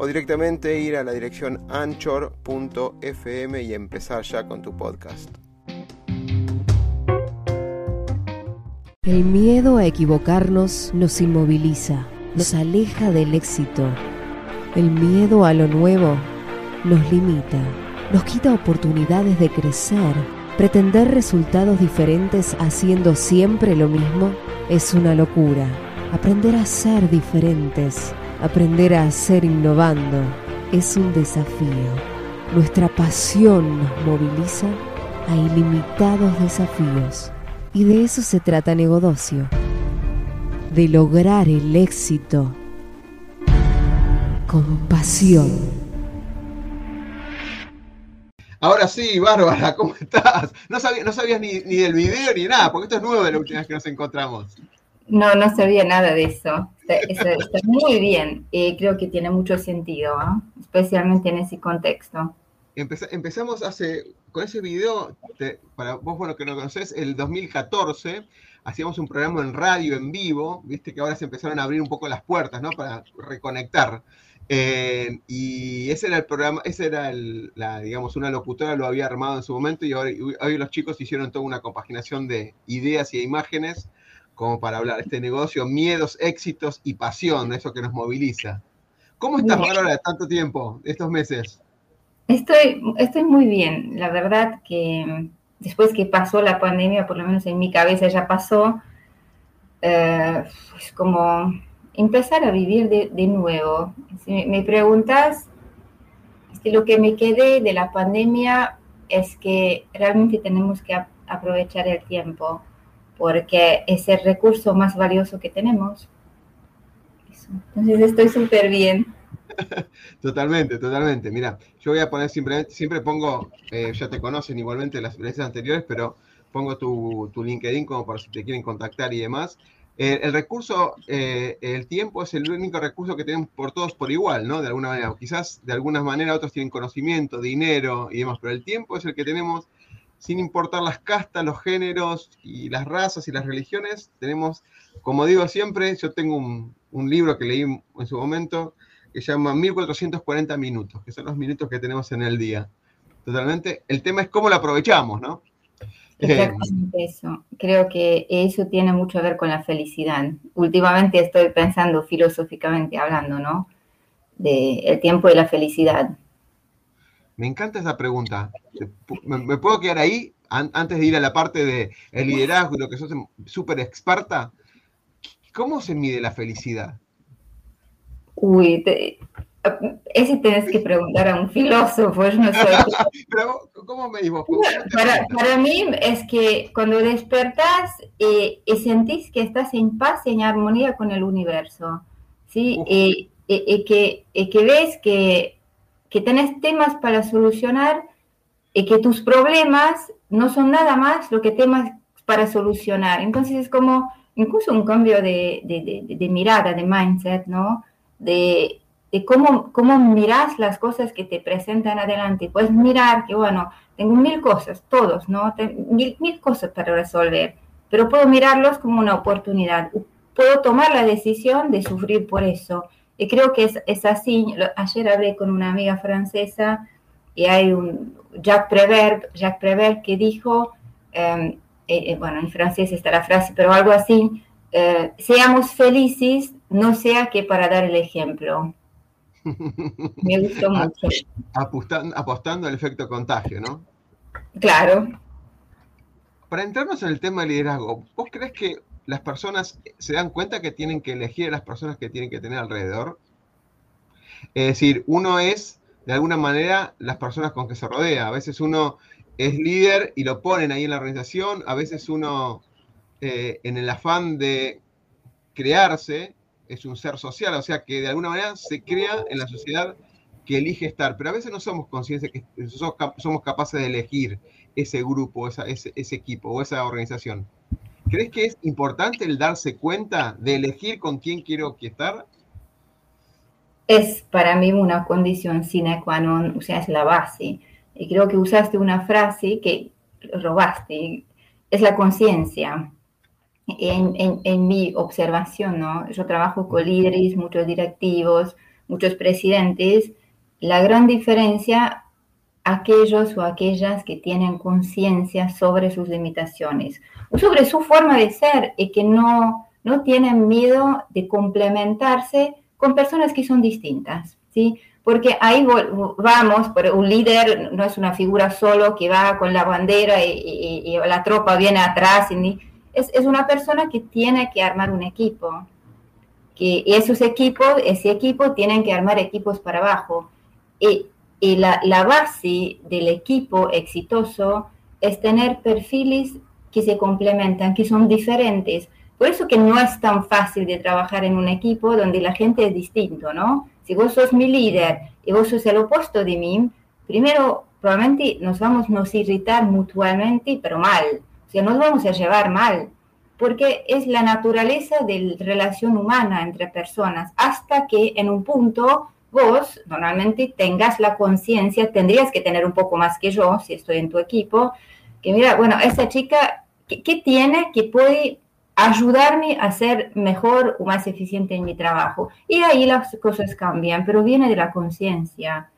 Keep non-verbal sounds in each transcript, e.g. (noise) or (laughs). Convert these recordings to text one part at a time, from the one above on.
o directamente ir a la dirección anchor.fm y empezar ya con tu podcast. El miedo a equivocarnos nos inmoviliza, nos aleja del éxito. El miedo a lo nuevo nos limita, nos quita oportunidades de crecer. Pretender resultados diferentes haciendo siempre lo mismo es una locura. Aprender a ser diferentes Aprender a hacer innovando es un desafío. Nuestra pasión nos moviliza a ilimitados desafíos. Y de eso se trata Negodocio. De lograr el éxito con pasión. Ahora sí, Bárbara, (laughs) ¿cómo estás? No, sabía, sabías ni, ni, del video ni nada, porque esto es nuevo de la última vez que nos encontramos. No, no sabía nada de eso. Está, muy bien. y creo que tiene mucho sentido, especialmente en ese contexto. empezamos hace, con ese video, para vos, bueno, que no conocés, el 2014 hacíamos un programa en radio en vivo, viste que ahora se empezaron a abrir un poco las puertas, ¿no? Para reconectar. Eh, y ese era el programa, ese era la, digamos, una locutora lo había armado en su momento y hoy los chicos hicieron toda una compaginación de ideas y imágenes como para hablar de este negocio, miedos, éxitos y pasión, eso que nos moviliza. ¿Cómo estás, Bárbara, de tanto tiempo, estos meses? Estoy, estoy muy bien. La verdad que después que pasó la pandemia, por lo menos en mi cabeza ya pasó, eh, es como empezar a vivir de, nuevo. Si me, preguntas, lo que me quedé de la pandemia es que realmente tenemos que aprovechar el tiempo porque es el recurso más valioso que tenemos. Entonces estoy súper bien. (laughs) Totalmente, totalmente. Mira, yo voy a poner simplemente, siempre pongo, eh, ya te conocen igualmente las veces anteriores, pero pongo tu, LinkedIn como para si te quieren contactar y demás. Eh, el recurso, eh, el tiempo es el único recurso que tenemos por todos por igual, ¿no? De alguna manera. Quizás de alguna manera otros tienen conocimiento, dinero y demás, pero el tiempo es el que tenemos sin importar las castas, los géneros y las razas y las religiones, tenemos, como digo siempre, yo tengo un, libro que leí en su momento que se llama 1440 minutos, que son los minutos que tenemos en el día. Totalmente. El tema es cómo lo aprovechamos, ¿no? Exactamente eso. Creo que eso tiene mucho que ver con la felicidad. Últimamente estoy pensando filosóficamente hablando, ¿no? De el tiempo y la felicidad. Me encanta esa pregunta. ¿Me, puedo quedar ahí antes de ir a la parte de el liderazgo y lo que sos súper experta? ¿Cómo se mide la felicidad? Uy, ese tenés que preguntar a un filósofo, yo no sé. (laughs) Pero, ¿cómo me digo? Para, para, mí es que cuando despertás eh, y sentís que estás en paz y en armonía con el universo, ¿sí? Y, que, y que ves que que tenés temas para solucionar y que tus problemas no son nada más lo que temas para solucionar. Entonces es como incluso un cambio de, mirada, de mindset, ¿no? De, cómo, cómo miras las cosas que te presentan adelante. Puedes mirar que, bueno, tengo mil cosas, todos, ¿no? mil, mil cosas para resolver, pero puedo mirarlos como una oportunidad. Puedo tomar la decisión de sufrir por eso y creo que es, es así. Ayer hablé con una amiga francesa y hay un Jacques Prévert, Jacques Prévert que dijo, em, eh, eh, bueno, en francés está la frase, pero algo así, eh, seamos felices, no sea que para dar el ejemplo. (laughs) Me gustó mucho. Apostando, apostando al efecto contagio, ¿no? Claro. Para entrarnos en el tema de liderazgo, ¿vos crees que las personas se dan cuenta que tienen que elegir a las personas que tienen que tener alrededor. Es decir, uno es, de alguna manera, las personas con que se rodea. A veces uno es líder y lo ponen ahí en la organización, a veces uno, eh, en el afán de crearse, es un ser social, o sea que de alguna manera se crea en la sociedad que elige estar, pero a veces no somos conscientes que somos capaces de elegir ese grupo, ese, ese equipo o esa organización. ¿Crees que es importante el darse cuenta de elegir con quién quiero estar? Es para mí una condición sine qua non, o sea, es la base. Y creo que usaste una frase que robaste, es la conciencia. En, en, en, mi observación, ¿no? Yo trabajo con líderes, muchos directivos, muchos presidentes. La gran diferencia aquellos o aquellas que tienen conciencia sobre sus limitaciones sobre su forma de ser y que no, no tienen miedo de complementarse con personas que son distintas, ¿sí? Porque ahí vamos, pero un líder no es una figura solo que va con la bandera y, la tropa viene atrás, y, es, es, una persona que tiene que armar un equipo, que, esos equipos, ese equipo tienen que armar equipos para abajo. Y y la, la, base del equipo exitoso es tener perfiles que se complementan, que son diferentes. Por eso que no es tan fácil de trabajar en un equipo donde la gente es distinto, ¿no? Si vos sos mi líder y vos sos el opuesto de mí, primero probablemente nos vamos a nos irritar mutuamente, pero mal. O sea, nos vamos a llevar mal, porque es la naturaleza de la relación humana entre personas, hasta que en un punto vos normalmente tengas la conciencia, tendrías que tener un poco más que yo, si estoy en tu equipo, que mira, bueno, esta chica, ¿qué, tiene que puede ayudarme a ser mejor o más eficiente en mi trabajo? Y ahí las cosas cambian, pero viene de la conciencia.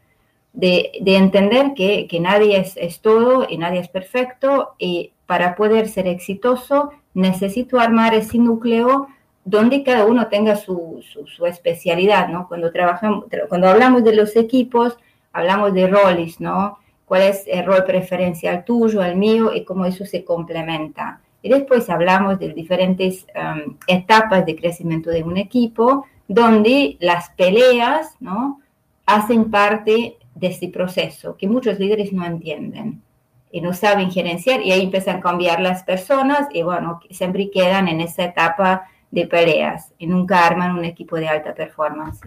De, de, entender que, que nadie es, todo y nadie es perfecto y para poder ser exitoso necesito armar ese núcleo donde cada uno tenga su, su, especialidad, ¿no? Cuando trabajamos, cuando hablamos de los equipos, hablamos de roles, ¿no? ¿Cuál es el rol preferencial tuyo, el mío y cómo eso se complementa? Y después hablamos de diferentes um, etapas de crecimiento de un equipo, donde las peleas, ¿no? Hacen parte de este proceso que muchos líderes no entienden y no saben gerenciar y ahí empiezan a cambiar las personas y bueno, siempre quedan en esa etapa de peleas y nunca arman un equipo de alta performance.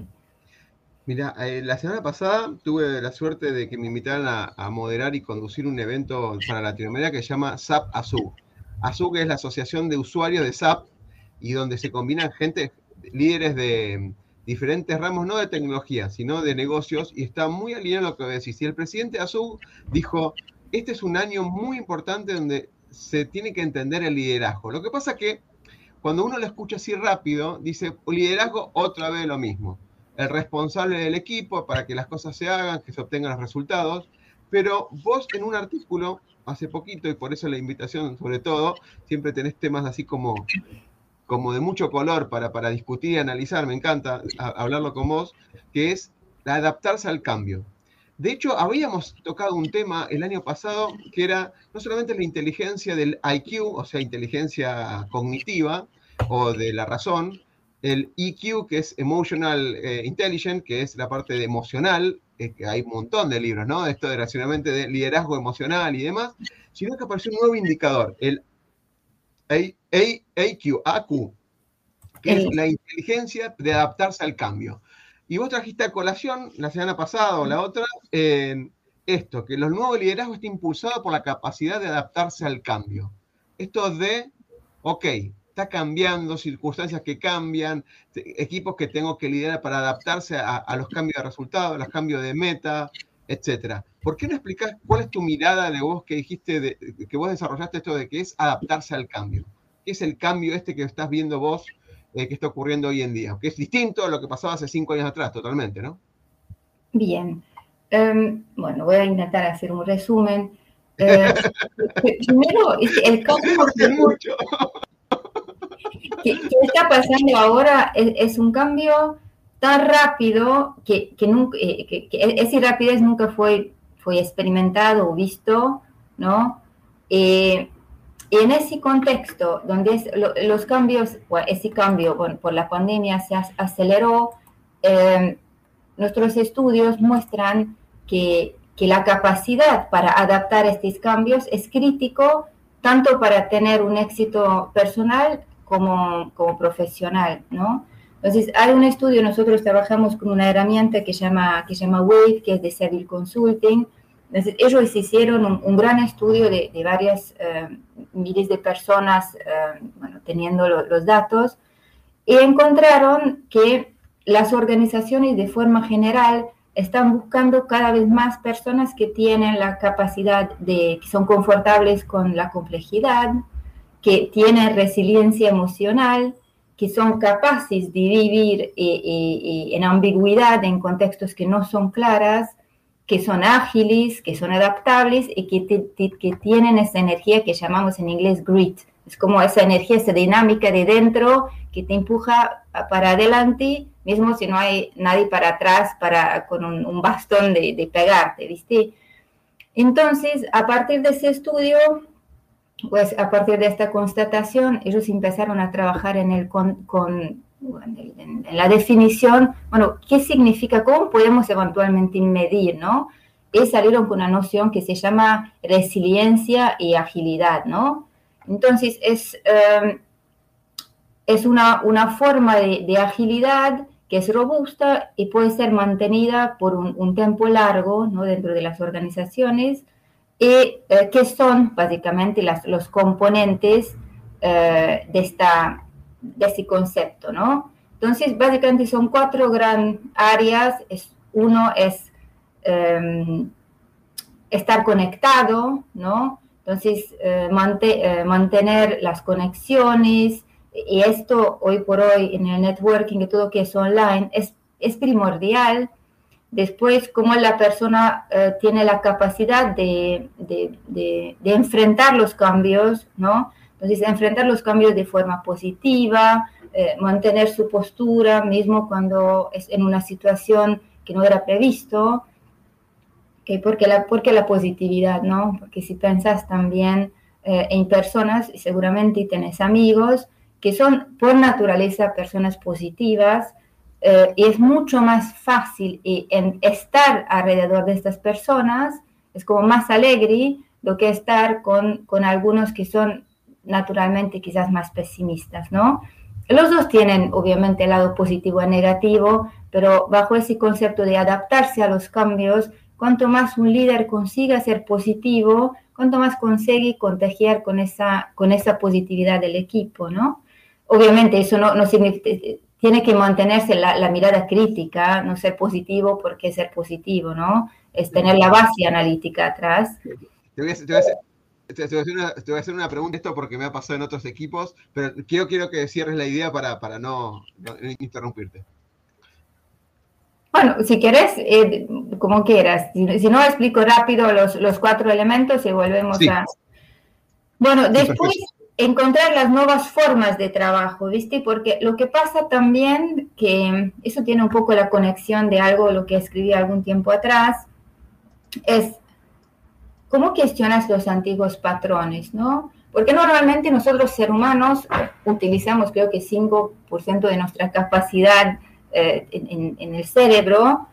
Mira, eh, la semana pasada tuve la suerte de que me invitaran a, moderar y conducir un evento para Latinoamérica que se llama SAP ASU. ASU es la asociación de usuarios de SAP y donde se combinan gente, líderes de diferentes ramos, no de tecnología, sino de negocios, y está muy alineado a lo que decís. Y el presidente ASU dijo, este es un año muy importante donde se tiene que entender el liderazgo. Lo que pasa que cuando uno lo escucha así rápido, dice, liderazgo otra vez lo mismo. El responsable del equipo para que las cosas se hagan, que se obtengan los resultados. Pero vos en un artículo, hace poquito, y por eso la invitación sobre todo, siempre tenés temas así como, como de mucho color para, para discutir y analizar, me encanta hablarlo con vos, que es adaptarse al cambio. De hecho, habíamos tocado un tema el año pasado que era no solamente la inteligencia del IQ, o sea, inteligencia cognitiva, o de la razón, el EQ, que es Emotional eh, Intelligence, que es la parte de emocional, eh, que hay un montón de libros, ¿no? Esto de racionalmente de liderazgo emocional y demás, sino que apareció un nuevo indicador, el AQ, AQ, que es la inteligencia de adaptarse al cambio. Y vos trajiste a colación la semana pasada o la otra esto, que los nuevos liderazgos está impulsado por la capacidad de adaptarse al cambio. Esto de, ok, está cambiando, circunstancias que cambian, equipos que tengo que liderar para adaptarse a, los cambios de resultados, a los cambios de meta, etcétera. ¿Por qué no explicás cuál es tu mirada de vos que dijiste, de, que vos desarrollaste esto de que es adaptarse al cambio? ¿Qué es el cambio este que estás viendo vos eh, que está ocurriendo hoy en día? Que es distinto a lo que pasaba hace cinco años atrás, totalmente, ¿no? Bien. Em, bueno, voy a intentar hacer un resumen. (laughs) Eh, primero, el cambio... mucho que, está pasando ahora es, un cambio tan rápido que, que, nunca, eh, que, esa rapidez nunca fue, fue experimentado o visto, ¿no? Eh, en ese contexto, donde los cambios, ese cambio por la pandemia se aceleró, eh, nuestros estudios muestran que, que, la capacidad para adaptar estos cambios es crítico tanto para tener un éxito personal como, como profesional, ¿no? Entonces, hay un estudio, nosotros trabajamos con una herramienta que se llama, que llama WAVE, que es de Civil Consulting. Entonces, ellos hicieron un, gran estudio de, varias eh, miles de personas, eh, bueno, teniendo los datos, y encontraron que las organizaciones de forma general están buscando cada vez más personas que tienen la capacidad de, que son confortables con la complejidad, que tienen resiliencia emocional, que son capaces de vivir eh, eh, eh, en ambigüedad en contextos que no son claras, que son ágiles, que son adaptables y que, que tienen esa energía que llamamos en inglés grit. Es como esa energía, esa dinámica de dentro que te empuja para adelante, mismo si no hay nadie para atrás para, con un, bastón de, de pegarte, ¿viste? Entonces, a partir de ese estudio, pues a partir de esta constatación, ellos empezaron a trabajar en, el con, en, la definición, bueno, ¿qué significa? ¿Cómo podemos eventualmente medir, no? Y salieron con una noción que se llama resiliencia y agilidad, ¿no? Entonces, es, em, es una, una forma de, agilidad que es robusta y puede ser mantenida por un, un tiempo largo, ¿no? Dentro de las organizaciones, y eh, que son básicamente las, los componentes eh, de, esta, de este concepto, ¿no? Entonces, básicamente son cuatro grandes áreas. Uno es em, estar conectado, ¿no? Entonces, eh, mantener las conexiones, y esto hoy por hoy en el networking y todo que es online es primordial Después, cómo la persona eh, tiene la capacidad de, enfrentar los cambios, ¿no? Entonces, enfrentar los cambios de forma positiva, eh, mantener su postura, mismo cuando es en una situación que no era previsto. que porque, la, porque la positividad, ¿no? Porque si piensas también eh, en personas, y seguramente tienes amigos que son por naturaleza personas positivas, eh, y es mucho más fácil y en estar alrededor de estas personas, es como más alegre lo que estar con, con algunos que son naturalmente quizás más pesimistas, ¿no? Los dos tienen obviamente el lado positivo y negativo, pero bajo ese concepto de adaptarse a los cambios, cuanto más un líder consiga ser positivo, cuanto más consigue contagiar con esa, con esa positividad del equipo, ¿no? Obviamente eso no, no significa, tiene que mantenerse la, mirada crítica, no ser positivo porque ser positivo, ¿no? Es tener la base analítica atrás. Te voy a, hacer, una, pregunta esto porque me ha pasado en otros equipos, pero quiero, quiero que cierres la idea para, para no, interrumpirte. Bueno, si quieres, eh, como quieras. Si, no, explico rápido los, los cuatro elementos y volvemos a... Bueno, después encontrar las nuevas formas de trabajo, ¿viste? Porque lo que pasa también, que eso tiene un poco la conexión de algo, lo que escribí algún tiempo atrás, es cómo cuestionas los antiguos patrones, ¿no? Porque normalmente nosotros, seres humanos, utilizamos creo que 5% de nuestra capacidad eh, en, el cerebro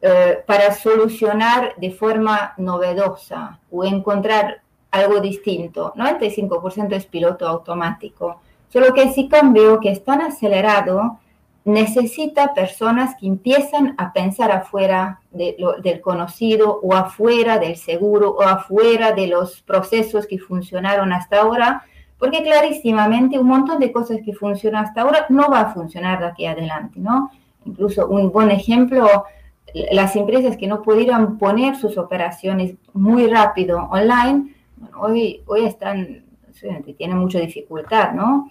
eh, para solucionar de forma novedosa o encontrar algo distinto. 95% es piloto automático. Solo que si cambio que es tan acelerado, necesita personas que empiezan a pensar afuera del conocido o afuera del seguro o afuera de los procesos que funcionaron hasta ahora, porque clarísimamente un montón de cosas que funcionan hasta ahora no va a funcionar de aquí adelante, ¿no? Incluso un buen ejemplo, las empresas que no pudieran poner sus operaciones muy rápido online, hoy, hoy están, tienen mucha dificultad, ¿no?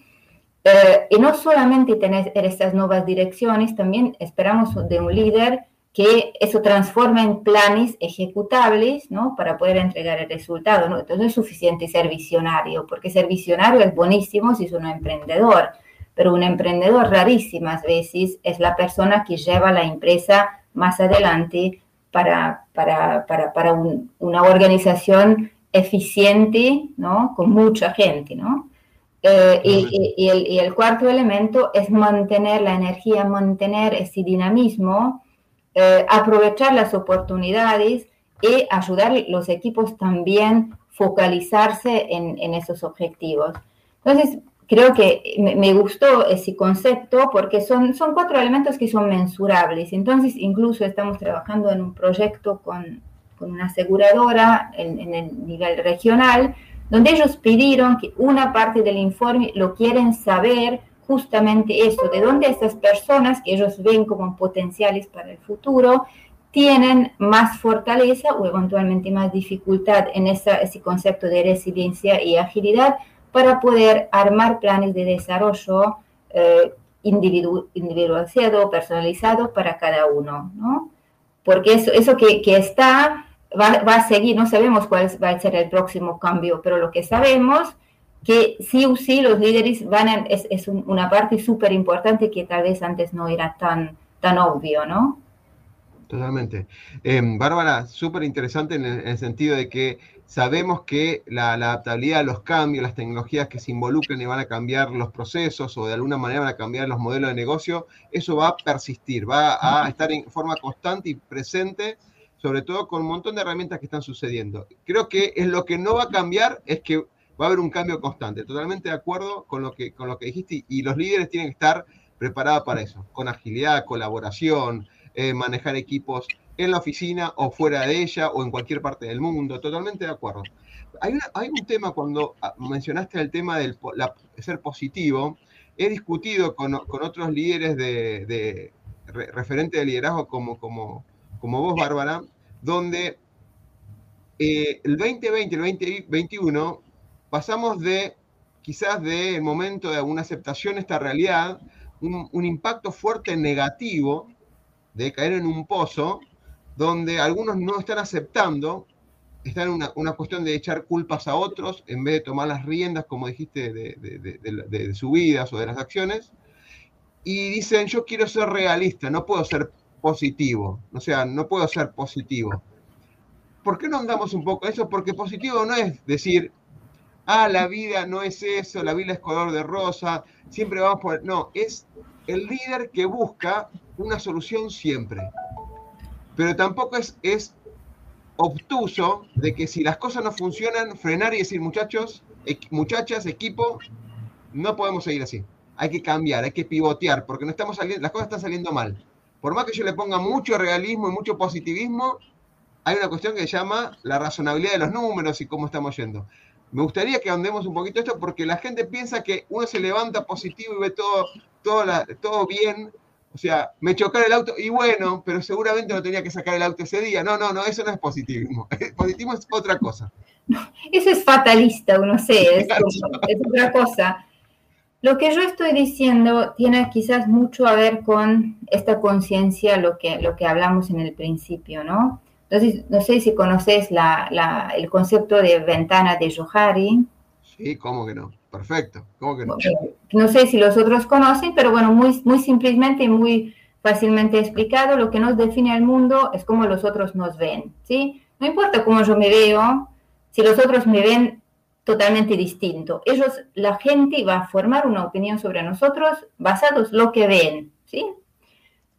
Eh, y no solamente tener estas nuevas direcciones, también esperamos de un líder que eso transforme en planes ejecutables, ¿no? Para poder entregar el resultado, ¿no? Entonces no es suficiente ser visionario, porque ser visionario es buenísimo si es un emprendedor, pero un emprendedor rarísimas veces es la persona que lleva la empresa más adelante para, para, para, para una organización eficiente, ¿no? Con mucha gente, ¿no? Eh, y, el, cuarto elemento es mantener la energía, mantener ese dinamismo, eh, aprovechar las oportunidades y ayudar a los equipos también focalizarse en, esos objetivos. Entonces, creo que me, gustó ese concepto porque son, son cuatro elementos que son mensurables. Entonces, incluso estamos trabajando en un proyecto con, con una aseguradora en, en, el nivel regional, donde ellos pidieron que una parte del informe lo quieren saber justamente eso, de dónde estas personas que ellos ven como potenciales para el futuro tienen más fortaleza o eventualmente más dificultad en ese concepto de resiliencia y agilidad para poder armar planes de desarrollo eh, individualizado, personalizado para cada uno, ¿no? Porque eso, eso que, que está va, va, a seguir, no sabemos cuál va a ser el próximo cambio, pero lo que sabemos que sí o sí los líderes van a, es, es una parte súper importante que tal vez antes no era tan, tan obvio, ¿no? Totalmente. Eh, Bárbara, súper interesante en, en el, sentido de que sabemos que la, la, adaptabilidad a los cambios, las tecnologías que se involucran y van a cambiar los procesos o de alguna manera van a cambiar los modelos de negocio, eso va a persistir, va a estar en forma constante y presente, sobre todo con un montón de herramientas que están sucediendo. Creo que es lo que no va a cambiar es que va a haber un cambio constante. Totalmente de acuerdo con lo que, con lo que dijiste y los líderes tienen que estar preparados para eso, con agilidad, colaboración, eh, manejar equipos en la oficina o fuera de ella o en cualquier parte del mundo, totalmente de acuerdo. Hay, una, hay un tema cuando ah, mencionaste el tema del ser positivo, he discutido con, con otros líderes de, de re, referente de liderazgo como, como, como vos, Bárbara, donde eh, el 2020, el 2021, pasamos de quizás del momento de una aceptación de esta realidad, un, impacto fuerte negativo de caer en un pozo donde algunos no están aceptando, están en una, una, cuestión de echar culpas a otros en vez de tomar las riendas, como dijiste, de, de, de, de, o de las acciones, y dicen, yo quiero ser realista, no puedo ser positivo, o sea, no puedo ser positivo. ¿Por qué no andamos un poco eso? Porque positivo no es decir, ah, la vida no es eso, la vida es color de rosa, siempre vamos por... No, es el líder que busca una solución siempre. Pero tampoco es, es obtuso de que si las cosas no funcionan, frenar y decir, muchachos, muchachas, equipo, no podemos seguir así. Hay que cambiar, hay que pivotear, porque no estamos saliendo, las cosas están saliendo mal. Por más que yo le ponga mucho realismo y mucho positivismo, hay una cuestión que se llama la razonabilidad de los números y cómo estamos yendo. Me gustaría que andemos un poquito esto porque la gente piensa que uno se levanta positivo y ve todo, todo, la, todo bien o sea, me chocar el auto y bueno, pero seguramente no tenía que sacar el auto ese día. No, no, no, eso no es positivismo. (laughs) Positivismo es otra cosa. (laughs) Eso es fatalista, no sé, es, (laughs) es otra cosa. Lo que yo estoy diciendo tiene quizás mucho a ver con esta conciencia, lo que, lo que hablamos en el principio, ¿no? Entonces, no sé si conoces la, la, el concepto de ventana de Johari. Sí, ¿cómo que no? Perfecto. ¿Cómo que no? no sé si los otros conocen, pero bueno, muy, muy simplemente y muy fácilmente explicado, lo que nos define al mundo es cómo los otros nos ven, ¿sí? No importa cómo yo me veo, si los otros me ven totalmente distinto. Ellos, la gente va a formar una opinión sobre nosotros basados en lo que ven, ¿sí?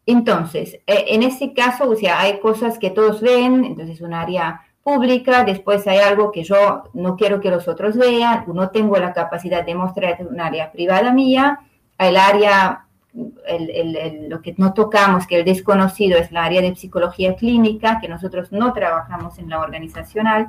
Entonces, eh, en ese caso, o sea, hay cosas que todos ven, entonces un área pública, después hay algo que yo no quiero que los otros vean, no tengo la capacidad de mostrar un área privada mía, el área, lo que no tocamos, que el desconocido es la área de psicología clínica, que nosotros no trabajamos en la organizacional,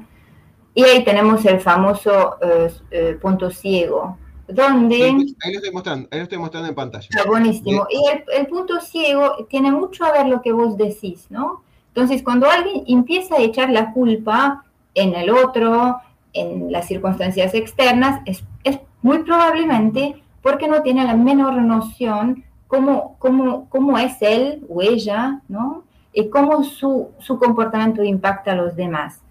y ahí tenemos el famoso eh, eh, punto ciego, donde... Sí, ahí, lo estoy mostrando, ahí lo estoy mostrando en pantalla. Está buenísimo. Y el, el punto ciego tiene mucho a ver lo que vos decís, ¿no? Entonces, cuando alguien empieza a echar la culpa en el otro, en las circunstancias externas, es, es muy probablemente porque no tiene la menor noción cómo, cómo, cómo es él o ella, ¿no? Y cómo su, su comportamiento impacta a los demás.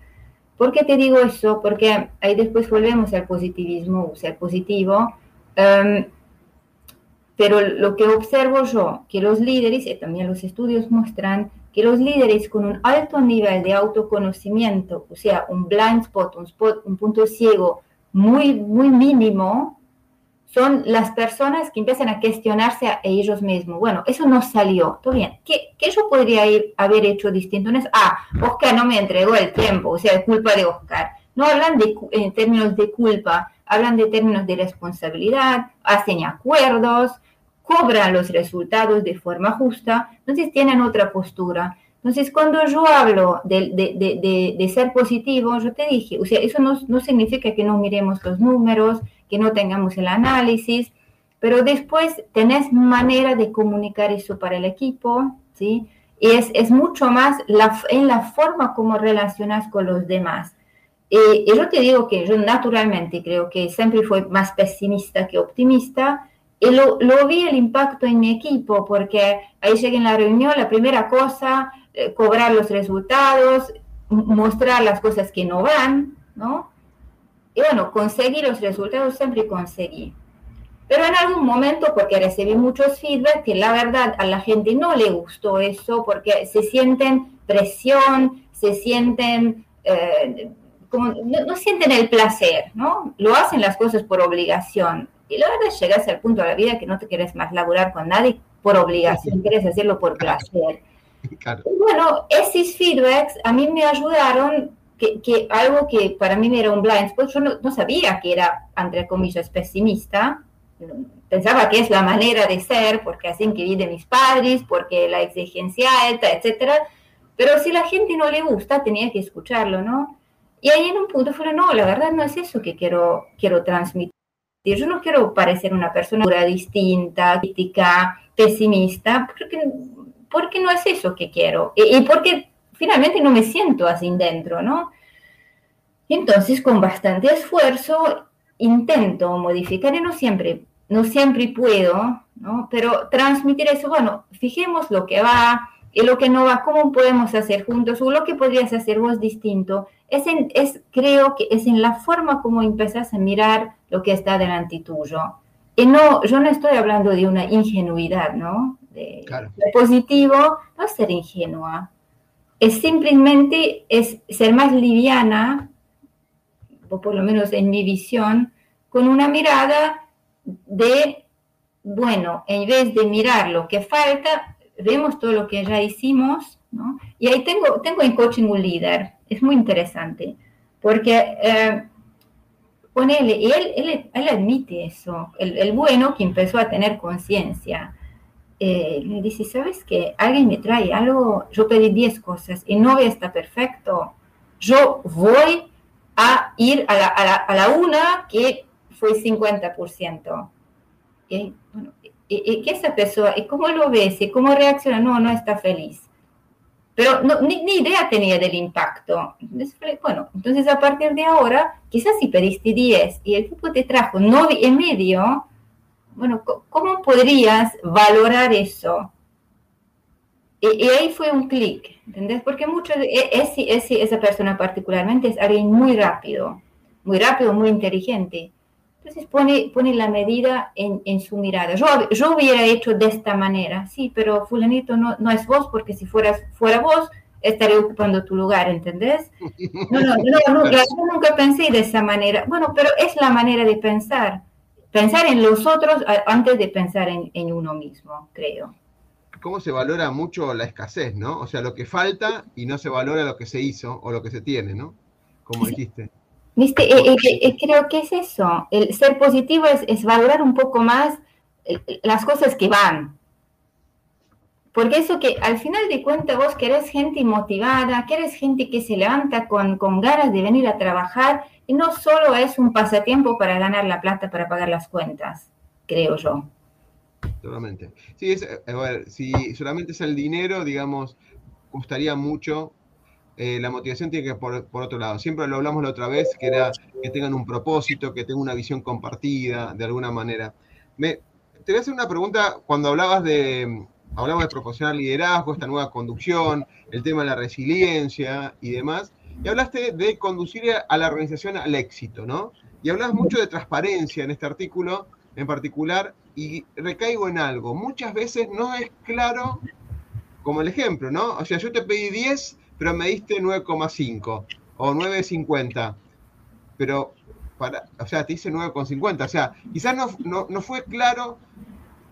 ¿Por qué te digo eso? Porque ahí después volvemos al positivismo, o ser positivo. Um, pero lo que observo yo, que los líderes, y también los estudios muestran, que los líderes con un alto nivel de autoconocimiento, o sea, un blind spot, un, spot, un punto ciego muy, muy mínimo, son las personas que empiezan a cuestionarse a ellos mismos. Bueno, eso no salió. Todo bien. ¿Qué, qué yo podría ir, haber hecho distinto? Es, ah, Oscar no me entregó el tiempo, o sea, es culpa de Oscar. No hablan de, en términos de culpa, hablan de términos de responsabilidad, hacen acuerdos, cobran los resultados de forma justa, entonces tienen otra postura. Entonces, cuando yo hablo de, ser positivo, yo te dije, o sea, eso no, no, significa que no miremos los números, que no tengamos el análisis, pero después tenés manera de comunicar eso para el equipo, ¿sí? Y es, es mucho más la, en la forma como relacionas con los demás. Eh, y yo te digo que yo naturalmente creo que siempre fui más pesimista que optimista, y lo, vi el impacto en mi equipo, porque ahí llegué en la reunión, la primera cosa, eh, cobrar los resultados, mostrar las cosas que no van, ¿no? Y bueno, conseguir los resultados siempre conseguí. Pero en algún momento, porque recibí muchos feedback, que la verdad a la gente no le gustó eso, porque se sienten presión, se sienten, eh, como, no, no, sienten el placer, ¿no? Lo hacen las cosas por obligación. Y la verdad llegas al punto de la vida que no te quieres más laburar con nadie por obligación, quieres hacerlo por placer. (laughs) bueno, esos feedbacks a mí me ayudaron que, que, algo que para mí era un blind spot, yo no, sabía que era, entre comillas, pesimista, pensaba que es la manera de ser, porque así que vi de mis padres, porque la exigencia alta, etcétera, pero si la gente no le gusta, tenía que escucharlo, ¿no? Y ahí en un punto fue, no, la verdad no es eso que quiero, quiero transmitir. Yo no quiero parecer una persona distinta, crítica, pesimista, porque, porque no es eso que quiero. Y, porque finalmente no me siento así dentro, ¿no? Entonces, con bastante esfuerzo, intento modificar y no siempre, no siempre puedo, ¿no? Pero transmitir eso, bueno, fijemos lo que va y lo que no va, cómo podemos hacer juntos o lo que podrías hacer vos distinto es, es, creo que es en la forma como empezás a mirar lo que está delante tuyo. Y no, yo no estoy hablando de una ingenuidad, ¿no? De, positivo, no ser ingenua. Es simplemente es ser más liviana, o por lo menos en mi visión, con una mirada de, bueno, en vez de mirar lo que falta, vemos todo lo que ya hicimos, ¿no? Y ahí tengo, tengo en coaching un líder, es muy interesante, porque eh, ponele, y él, él, él, admite eso, el, bueno que empezó a tener conciencia, eh, le dice, ¿sabes qué? Alguien me trae algo, yo pedí 10 cosas y no está perfecto, yo voy a ir a la, a la, a la una que fue 50%. Y, bueno, y, ¿Qué esa persona? ¿Y cómo lo ves? ¿Y cómo reacciona? No, no está feliz pero no, ni, idea tenía del impacto. Entonces, bueno, entonces a partir de ahora, quizás si pediste 10 y el tipo te trajo 9 y medio, bueno, ¿cómo podrías valorar eso? Y, ahí fue un clic, ¿entendés? Porque mucho, e, esa persona particularmente es alguien muy rápido, muy rápido, muy inteligente. Entonces pone, pone la medida en, en su mirada. Yo, yo, hubiera hecho de esta manera, sí, pero fulanito no, no es vos porque si fueras, fuera vos estaría ocupando tu lugar, ¿entendés? (laughs) No, no, no, yo nunca pensé de esa manera. Bueno, pero es la manera de pensar. Pensar en los otros antes de pensar en, en uno mismo, creo. Cómo se valora mucho la escasez, ¿no? O sea, lo que falta y no se valora lo que se hizo o lo que se tiene, ¿no? Como dijiste. ¿Viste? Eh, eh, eh, creo que es eso. El ser positivo es, valorar un poco más las cosas que van. Porque eso que al final de cuentas vos querés gente motivada, querés gente que se levanta con, con ganas de venir a trabajar y no solo es un pasatiempo para ganar la plata para pagar las cuentas, creo yo. Totalmente. Sí, es, a ver, si solamente es el dinero, digamos, gustaría mucho eh, la motivación tiene que ir por, otro lado. Siempre lo hablamos la otra vez, que era que tengan un propósito, que tengan una visión compartida de alguna manera. Me, te voy a hacer una pregunta cuando hablabas de, hablamos de proporcionar liderazgo, esta nueva conducción, el tema de la resiliencia y demás, y hablaste de conducir a la organización al éxito, ¿no? Y hablabas mucho de transparencia en este artículo en particular, y recaigo en algo. Muchas veces no es claro, como el ejemplo, ¿no? O sea, yo te pedí 10 pero me diste 9,5 o 9,50. Pero, para, o sea, te hice 9,50. O sea, quizás no, no, fue claro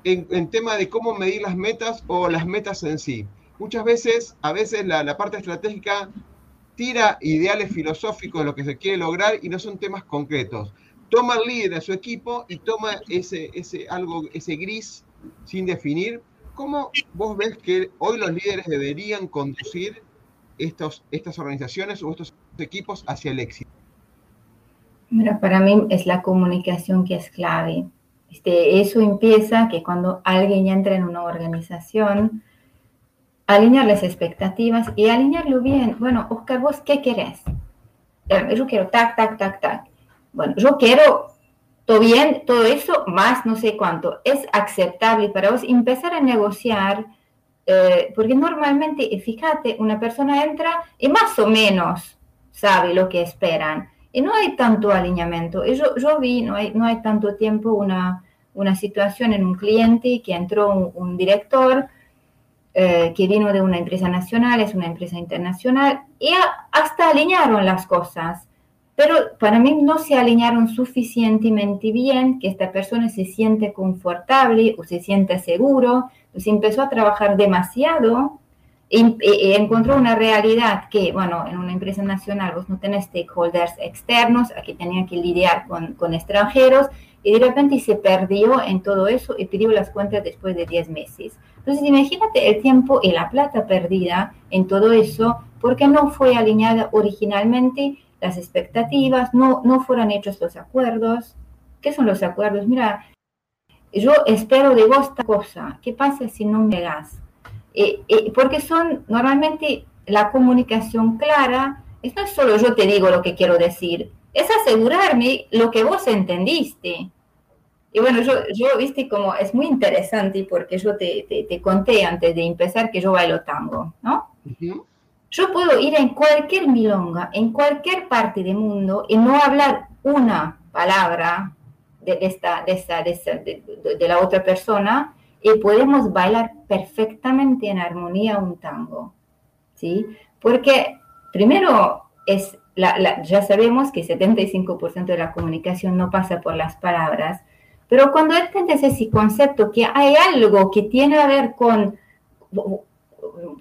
en, tema de cómo medir las metas o las metas en sí. Muchas veces, a veces la, la parte estratégica tira ideales filosóficos de lo que se quiere lograr y no son temas concretos. toma el líder a su equipo y toma ese, ese, algo, ese gris sin definir. ¿Cómo vos ves que hoy los líderes deberían conducir estos, estas organizaciones o estos equipos hacia el éxito? Mira, para mí es la comunicación que es clave. Este, eso empieza que cuando alguien entra en una organización, alinear las expectativas y alinearlo bien. Bueno, Oscar, ¿vos qué querés? Eh, yo quiero tac, tac, tac, tac. Bueno, yo quiero todo bien, todo eso, más no sé cuánto. Es aceptable para vos empezar a negociar, eh, porque normalmente, fíjate, una persona entra y más o menos sabe lo que esperan. Y no hay tanto alineamiento. Yo, yo vi, no hay, no hay tanto tiempo, una, una situación en un cliente que entró un, director eh, que vino de una empresa nacional, es una empresa internacional, y hasta alinearon las cosas. Pero para mí no se alinearon suficientemente bien, que esta persona se siente confortable o se siente seguro, pues empezó a trabajar demasiado y, encontró una realidad que, bueno, en una empresa nacional vos no tenés stakeholders externos, aquí tenía que lidiar con, con extranjeros y de repente se perdió en todo eso y pidió las cuentas después de 10 meses. Entonces imagínate el tiempo y la plata perdida en todo eso porque no fue alineada originalmente las expectativas, no, no fueron hechos los acuerdos. ¿Qué son los acuerdos? Mira, yo espero de vos esta cosa, ¿qué pasa si no me das? Eh, eh, porque son normalmente la comunicación clara, no es solo yo te digo lo que quiero decir, es asegurarme lo que vos entendiste. Y bueno, yo, yo viste como es muy interesante porque yo te, te, conté antes de empezar que yo bailo tango, ¿no? Yo puedo ir en cualquier milonga, en cualquier parte del mundo y no hablar una palabra de, esta, de, esta, de, de la otra persona y podemos bailar perfectamente en armonía un tango, ¿sí? Porque primero es, la, ya sabemos que 75% de la comunicación no pasa por las palabras, pero cuando entiendes ese concepto que hay algo que tiene a ver con,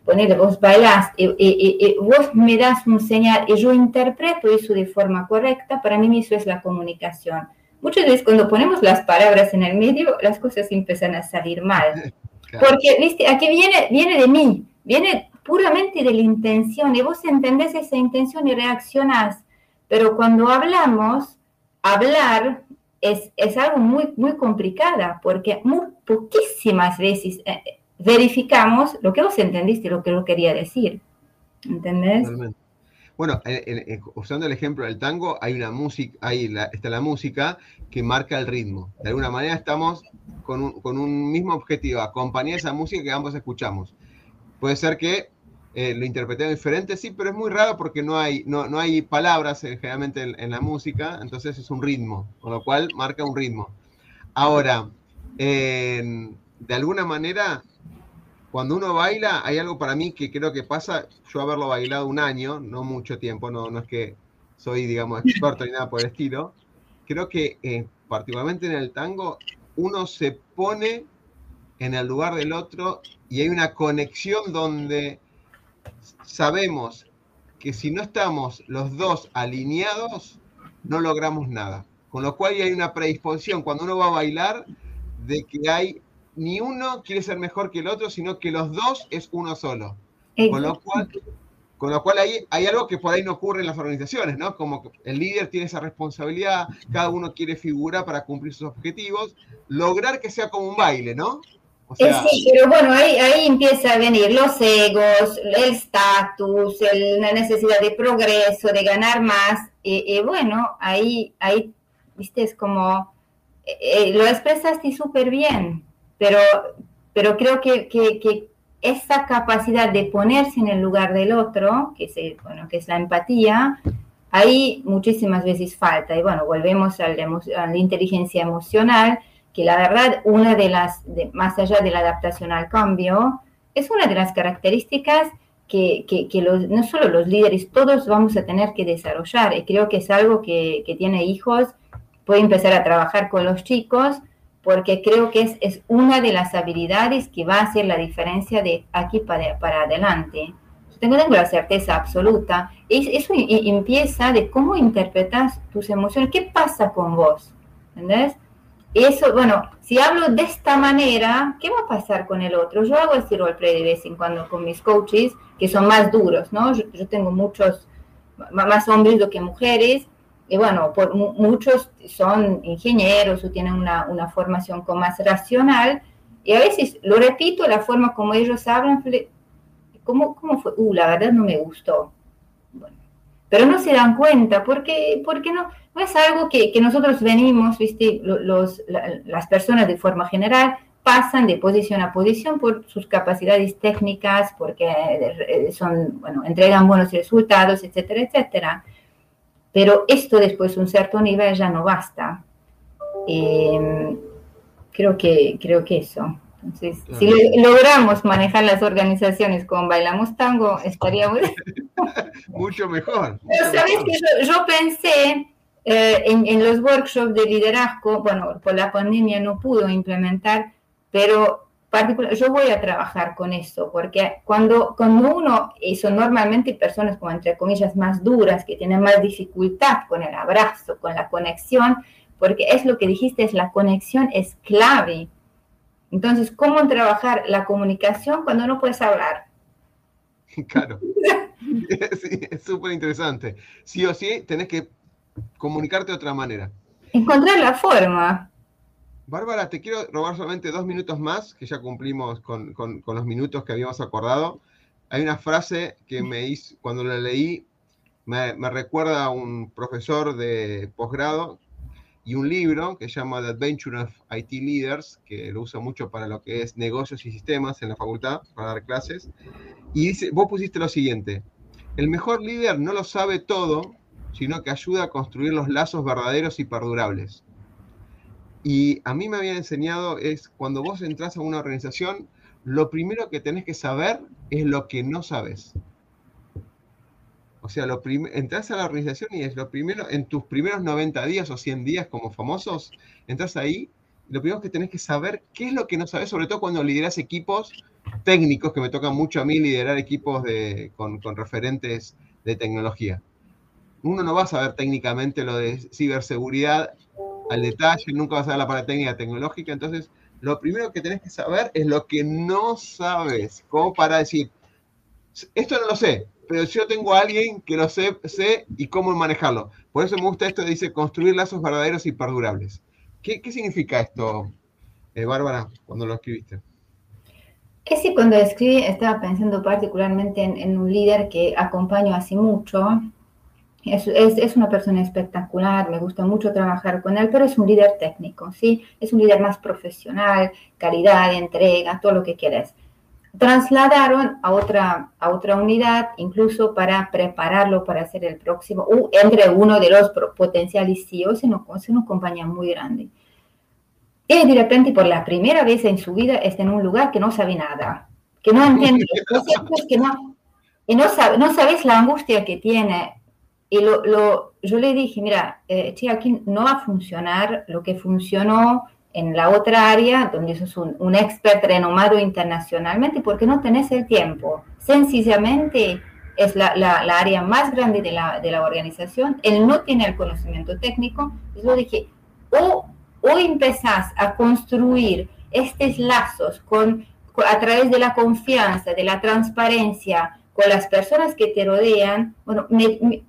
poner, vos bailas y, y, vos me das un señal y yo interpreto eso de forma correcta, para mí eso es la comunicación. Muchas veces cuando ponemos las palabras en el medio, las cosas empiezan a salir mal. (laughs) Porque, viste, aquí viene, viene de mí, viene puramente de la intención y vos entendés esa intención y reaccionás. Pero cuando hablamos, hablar es, es algo muy, muy complicada porque muy poquísimas veces eh, verificamos lo que vos entendiste, lo que yo quería decir. ¿Entendés? Bueno, usando el ejemplo del tango, hay una música, ahí está la música que marca el ritmo. De alguna manera estamos con un, mismo objetivo, acompañar esa música que ambos escuchamos. Puede ser que eh, lo interpretemos diferente, sí, pero es muy raro porque no hay, no, no hay palabras eh, generalmente en, la música, entonces es un ritmo, con lo cual marca un ritmo. Ahora, de alguna manera, cuando uno baila, hay algo para mí que creo que pasa, yo haberlo bailado un año, no mucho tiempo, no, no es que soy, digamos, experto ni nada por el estilo, creo que eh, particularmente en el tango, uno se pone en el lugar del otro y hay una conexión donde sabemos que si no estamos los dos alineados, no logramos nada. Con lo cual hay una predisposición cuando uno va a bailar de que hay ni uno quiere ser mejor que el otro, sino que los dos es uno solo. Con lo cual, con lo cual hay, hay algo que por ahí no ocurre en las organizaciones, ¿no? Como que el líder tiene esa responsabilidad, cada uno quiere figurar para cumplir sus objetivos, lograr que sea como un baile, ¿no? Eh, sí, pero bueno, ahí, ahí empieza a venir los egos, el estatus, la necesidad de progreso, de ganar más. Y, bueno, ahí, ahí, viste, es como, eh, eh, lo expresaste súper bien pero, pero creo que, que, esa capacidad de ponerse en el lugar del otro, que es, bueno, que es la empatía, ahí muchísimas veces falta. Y bueno, volvemos a la, inteligencia emocional, que la verdad, una de las, más allá de la adaptación al cambio, es una de las características que, que, los, no solo los líderes, todos vamos a tener que desarrollar. Y creo que es algo que, que tiene hijos, puede empezar a trabajar con los chicos, porque creo que es, es, una de las habilidades que va a hacer la diferencia de aquí para, para adelante. tengo, tengo la certeza absoluta. eso empieza de cómo interpretas tus emociones, qué pasa con vos, ¿entendés? Eso, bueno, si hablo de esta manera, ¿qué va a pasar con el otro? Yo hago este roleplay de vez en cuando con mis coaches, que son más duros, ¿no? Yo, tengo muchos, más hombres do que mujeres, y bueno, por, muchos son ingenieros o tienen una, una, formación con más racional, y a veces lo repito, la forma como ellos hablan, ¿cómo, cómo fue? Uh, la verdad no me gustó. Bueno, pero no se dan cuenta, porque, porque no, es algo que, nosotros venimos, ¿viste? Los, las personas de forma general pasan de posición a posición por sus capacidades técnicas, porque eh, son, bueno, entregan buenos resultados, etcétera, etcétera. Pero esto después de un cierto nivel ya no basta. Eh, creo, que, creo que eso. Entonces, si logramos manejar las organizaciones con Bailamos Tango, estaríamos... (laughs) mucho mejor. sabes que yo, pensé eh, en, los workshops de liderazgo, bueno, por la pandemia no pudo implementar, pero particular, yo voy a trabajar con eso, porque cuando, cuando uno, y son normalmente personas como entre comillas más duras, que tienen más dificultad con el abrazo, con la conexión, porque es lo que dijiste, es la conexión es clave entonces, ¿cómo trabajar la comunicación cuando no puedes hablar? (laughs) Claro. (laughs) Sí, es súper interesante. Sí o sí, tenés que comunicarte de otra manera. Encontrar la forma. Bárbara, te quiero robar solamente dos minutos más, que ya cumplimos con, los minutos que habíamos acordado. Hay una frase que me hizo, cuando la leí, me, me recuerda a un profesor de posgrado y un libro que se llama The Adventure of IT Leaders, que lo uso mucho para lo que es negocios y sistemas en la facultad, para dar clases. Y dice, vos pusiste lo siguiente, el mejor líder no lo sabe todo, sino que ayuda a construir los lazos verdaderos y perdurables. Y a mí me había enseñado es, cuando vos entras a una organización, lo primero que tenés que saber es lo que no sabes. O sea, lo entras a la organización y es lo primero, en tus primeros 90 días o 100 días como famosos, entras ahí, lo primero que tenés que saber qué es lo que no sabes, sobre todo cuando lideras equipos técnicos, que me toca mucho a mí liderar equipos de, con, con referentes de tecnología. Uno no va a saber técnicamente lo de ciberseguridad al detalle, nunca va a saber la parte técnica tecnológica, entonces lo primero que tenés que saber es lo que no sabes, como para decir, esto no lo sé, pero yo tengo a alguien que lo sé, sé y cómo manejarlo. Por eso me gusta esto, dice construir lazos verdaderos y perdurables. ¿Qué, significa esto, eh, Bárbara, cuando lo escribiste? Es que cuando escribí estaba pensando particularmente en, un líder que acompaño hace mucho. Es, es, una persona espectacular, me gusta mucho trabajar con él, pero es un líder técnico, ¿sí? Es un líder más profesional, calidad, entrega, todo lo que quieres trasladaron a otra, a otra unidad, incluso para prepararlo para hacer el próximo, o entre uno de los potenciales CEOs en, una compañía muy grande. Y de repente, por la primera vez en su vida, está en un lugar que no sabe nada, que no entiende, que no, y no, sabe, no sabes la angustia que tiene. Y lo, lo, yo le dije, mira, eh, aquí no va a funcionar lo que funcionó en la otra área, donde sos un, un expert renomado internacionalmente, porque no tenés el tiempo. Sencillamente es la, la, área más grande de la, de la, organización, él no tiene el conocimiento técnico. Yo dije, o, o empezás a construir estos lazos con, a través de la confianza, de la transparencia, con las personas que te rodean, bueno,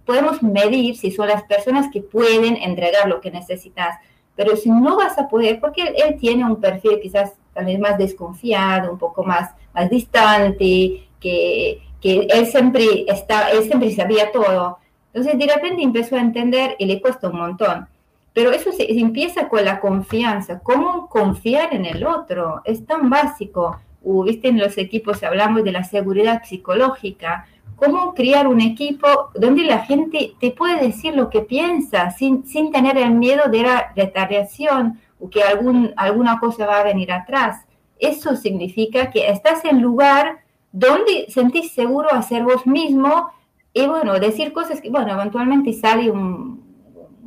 podemos medir si son las personas que pueden entregar lo que necesitas pero si no vas a poder, porque él, tiene un perfil quizás tal vez más desconfiado, un poco más, más distante, que, que él, siempre está, él siempre sabía todo. Entonces de repente empezó a entender y le cuesta un montón. Pero eso se, empieza con la confianza. ¿Cómo confiar en el otro? Es tan básico. Uh, Viste, en los equipos hablamos de la seguridad psicológica cómo crear un equipo donde la gente te puede decir lo que piensa sin, sin tener el miedo de la retaliación o que algún, alguna cosa va a venir atrás. Eso significa que estás en lugar donde sentís seguro hacer vos mismo y bueno, decir cosas que, bueno, eventualmente sale un,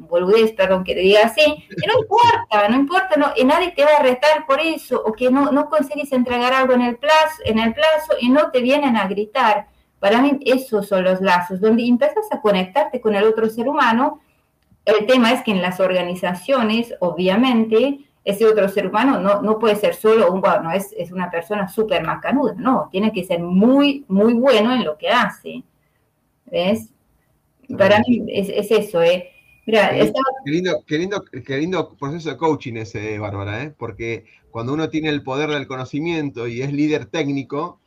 boludez, perdón que te diga así, que no importa, no importa, no, y nadie te va a retar por eso, o que no, no consigues entregar algo en el plazo, en el plazo y no te vienen a gritar Para mí esos son los lazos, donde empiezas a conectarte con el otro ser humano. El tema es que en las organizaciones, obviamente, ese otro ser humano no, no puede ser solo un, bueno, es, es una persona súper macanuda, no, tiene que ser muy, muy bueno en lo que hace. ¿Ves? Para mí es, es eso, ¿eh? Mira, qué, lindo, qué, lindo, qué, lindo, proceso de coaching ese, Bárbara, ¿eh? porque cuando uno tiene el poder del conocimiento y es líder técnico,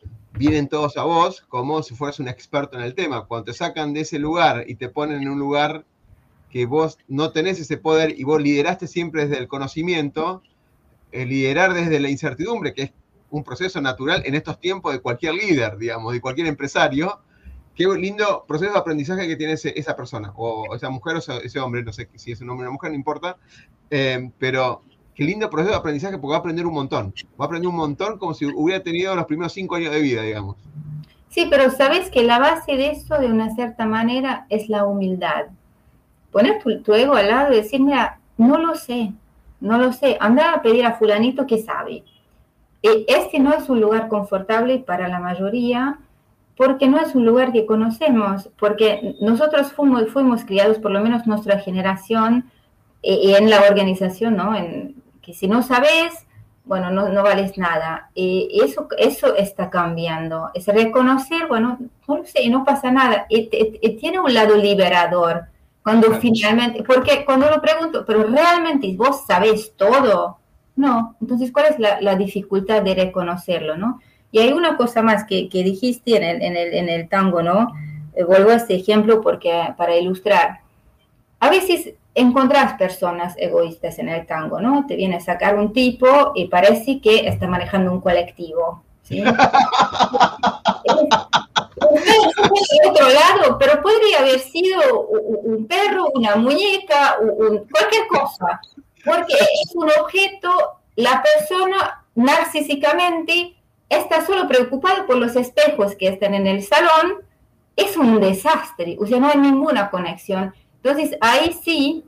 vienen todos a vos como si fueras un experto en el tema. Cuando te sacan de ese lugar y te ponen en un lugar que vos no tenés ese poder y vos lideraste siempre desde el conocimiento, el liderar desde la incertidumbre, que es un proceso natural en estos tiempos de cualquier líder, digamos, de cualquier empresario, qué lindo proceso de aprendizaje que tiene esa persona, o esa mujer o ese hombre, no sé si es un hombre o una mujer, no importa, eh, pero qué lindo proceso de aprendizaje porque va a aprender un montón, va a aprender un montón como si hubiera tenido los primeros cinco años de vida, digamos. Sí, pero sabes que la base de eso, de una cierta manera, es la humildad. Poner tu, ego al lado y decir, mira, no lo sé, no lo sé, anda a pedir a fulanito que sabe. Eh, este no es un lugar confortable para la mayoría, porque no es un lugar que conocemos, porque nosotros fuimos, fuimos criados, por lo menos nuestra generación, eh, en la organización, ¿no? En, que si no sabes, bueno, no, no vales nada. Y eso, eso está cambiando. Es reconocer, bueno, no lo sé, no pasa nada. Y, tiene un lado liberador. Cuando finalmente, porque cuando lo pregunto, pero realmente vos sabés todo, no. Entonces, ¿cuál es la, la dificultad de reconocerlo, no? Y hay una cosa más que, que dijiste en el, en, el, en el, tango, ¿no? Eh, vuelvo a este ejemplo porque para ilustrar. A veces encontrás personas egoístas en el tango, ¿no? Te viene a sacar un tipo y parece que está manejando un colectivo. ¿sí? (laughs) es, otro lado, pero podría haber sido un perro, una muñeca, un, cualquier cosa, porque es un objeto, la persona narcísicamente está solo preocupado por los espejos que están en el salón, es un desastre, o sea, no hay ninguna conexión. Entonces, ahí sí,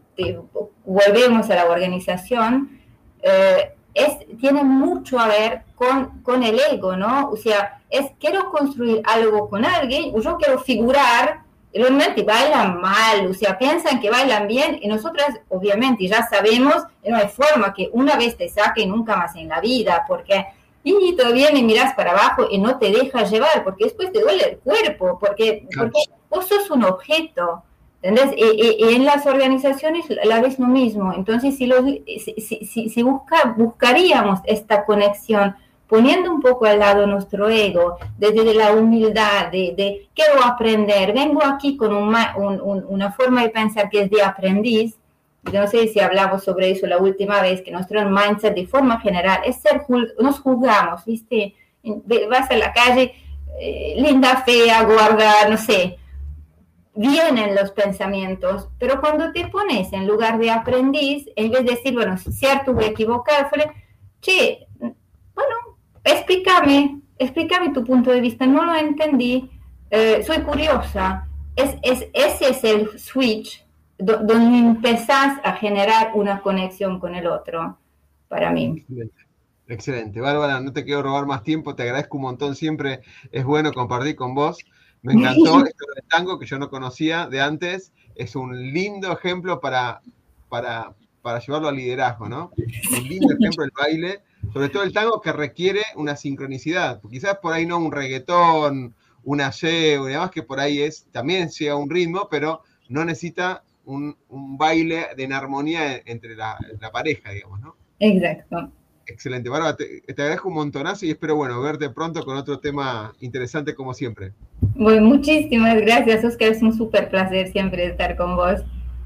volvemos a la organización, eh, es, tiene mucho a ver con, con el ego, ¿no? O sea, es quiero construir algo con alguien, o yo quiero figurar, realmente bailan mal, o sea, piensan que bailan bien, y nosotras, obviamente, ya sabemos, no hay forma que una vez te saquen nunca más en la vida, porque y todavía me miras para abajo y no te dejas llevar, porque después te duele el cuerpo, porque, porque vos sos un objeto. ¿Entendés? Y, en las organizaciones la vez lo mismo. Entonces, si, si, si, busca, buscaríamos esta conexión, poniendo un poco al lado nuestro ego, desde la humildad, de, de quiero aprender, vengo aquí con un, una forma de pensar que es de aprendiz, no sé si hablamos sobre eso la última vez, que nuestro mindset de forma general es ser, nos juzgamos, ¿viste? Vas a la calle, eh, linda, fea, guarda, no sé, vienen los pensamientos, pero cuando te pones en lugar de aprendiz, en vez de decir, bueno, cierto, voy a equivocar, che, bueno, explícame, explícame tu punto de vista, no lo entendí, eh, soy curiosa. Es, es, ese es el switch donde empezás a generar una conexión con el otro, para mí. Excelente. Bárbara, no te quiero robar más tiempo, te agradezco un montón, siempre es bueno compartir con vos. Me encantó (laughs) esto del tango que yo no conocía de antes, es un lindo ejemplo para, para, para llevarlo al liderazgo, ¿no? Un lindo ejemplo del baile, sobre todo el tango que requiere una sincronicidad, quizás por ahí no un reggaetón, una y demás, que por ahí es, también sea un ritmo, pero no necesita un, baile de en armonía entre la, pareja, digamos, ¿no? Exacto. Excelente, Bárbara, te, agradezco un montonazo y espero, bueno, verte pronto con otro tema interesante como siempre. Bueno, muchísimas gracias, Oscar, es un súper placer siempre estar con vos.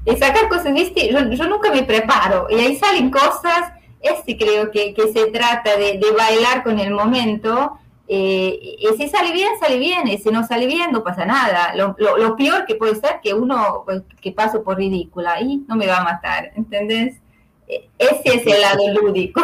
Y sacar cosas, viste, yo, nunca me preparo y ahí salen cosas, este creo que, se trata de, de bailar con el momento eh, y si sale bien, sale bien, y si no sale bien, no pasa nada. Lo, peor que puede ser que uno, pues, que paso por ridícula y no me va a matar, ¿entendés? E, ese es el lado lúdico.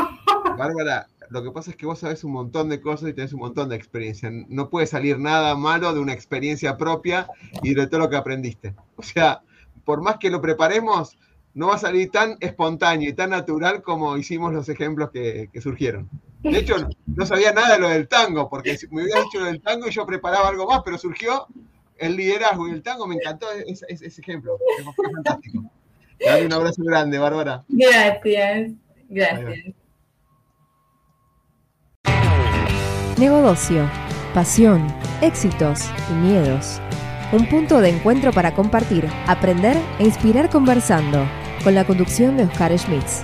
Bárbara, lo que pasa es que vos sabés un montón de cosas y tenés un montón de experiencia. No puede salir nada malo de una experiencia propia y de todo lo que aprendiste. O sea, por más que lo preparemos, no va a salir tan espontáneo y tan natural como hicimos los ejemplos que surgieron. De hecho, no, sabía nada de lo del tango, porque me hubiera dicho lo del tango y yo preparaba algo más, pero surgió el liderazgo y el tango. Me encantó ese, ejemplo. Fue fantástico. Dale un abrazo grande, Bárbara. Gracias, gracias. Negocio, pasión, éxitos y miedos. Un punto de encuentro para compartir, aprender e inspirar conversando, con la conducción de Oscar Schmitz.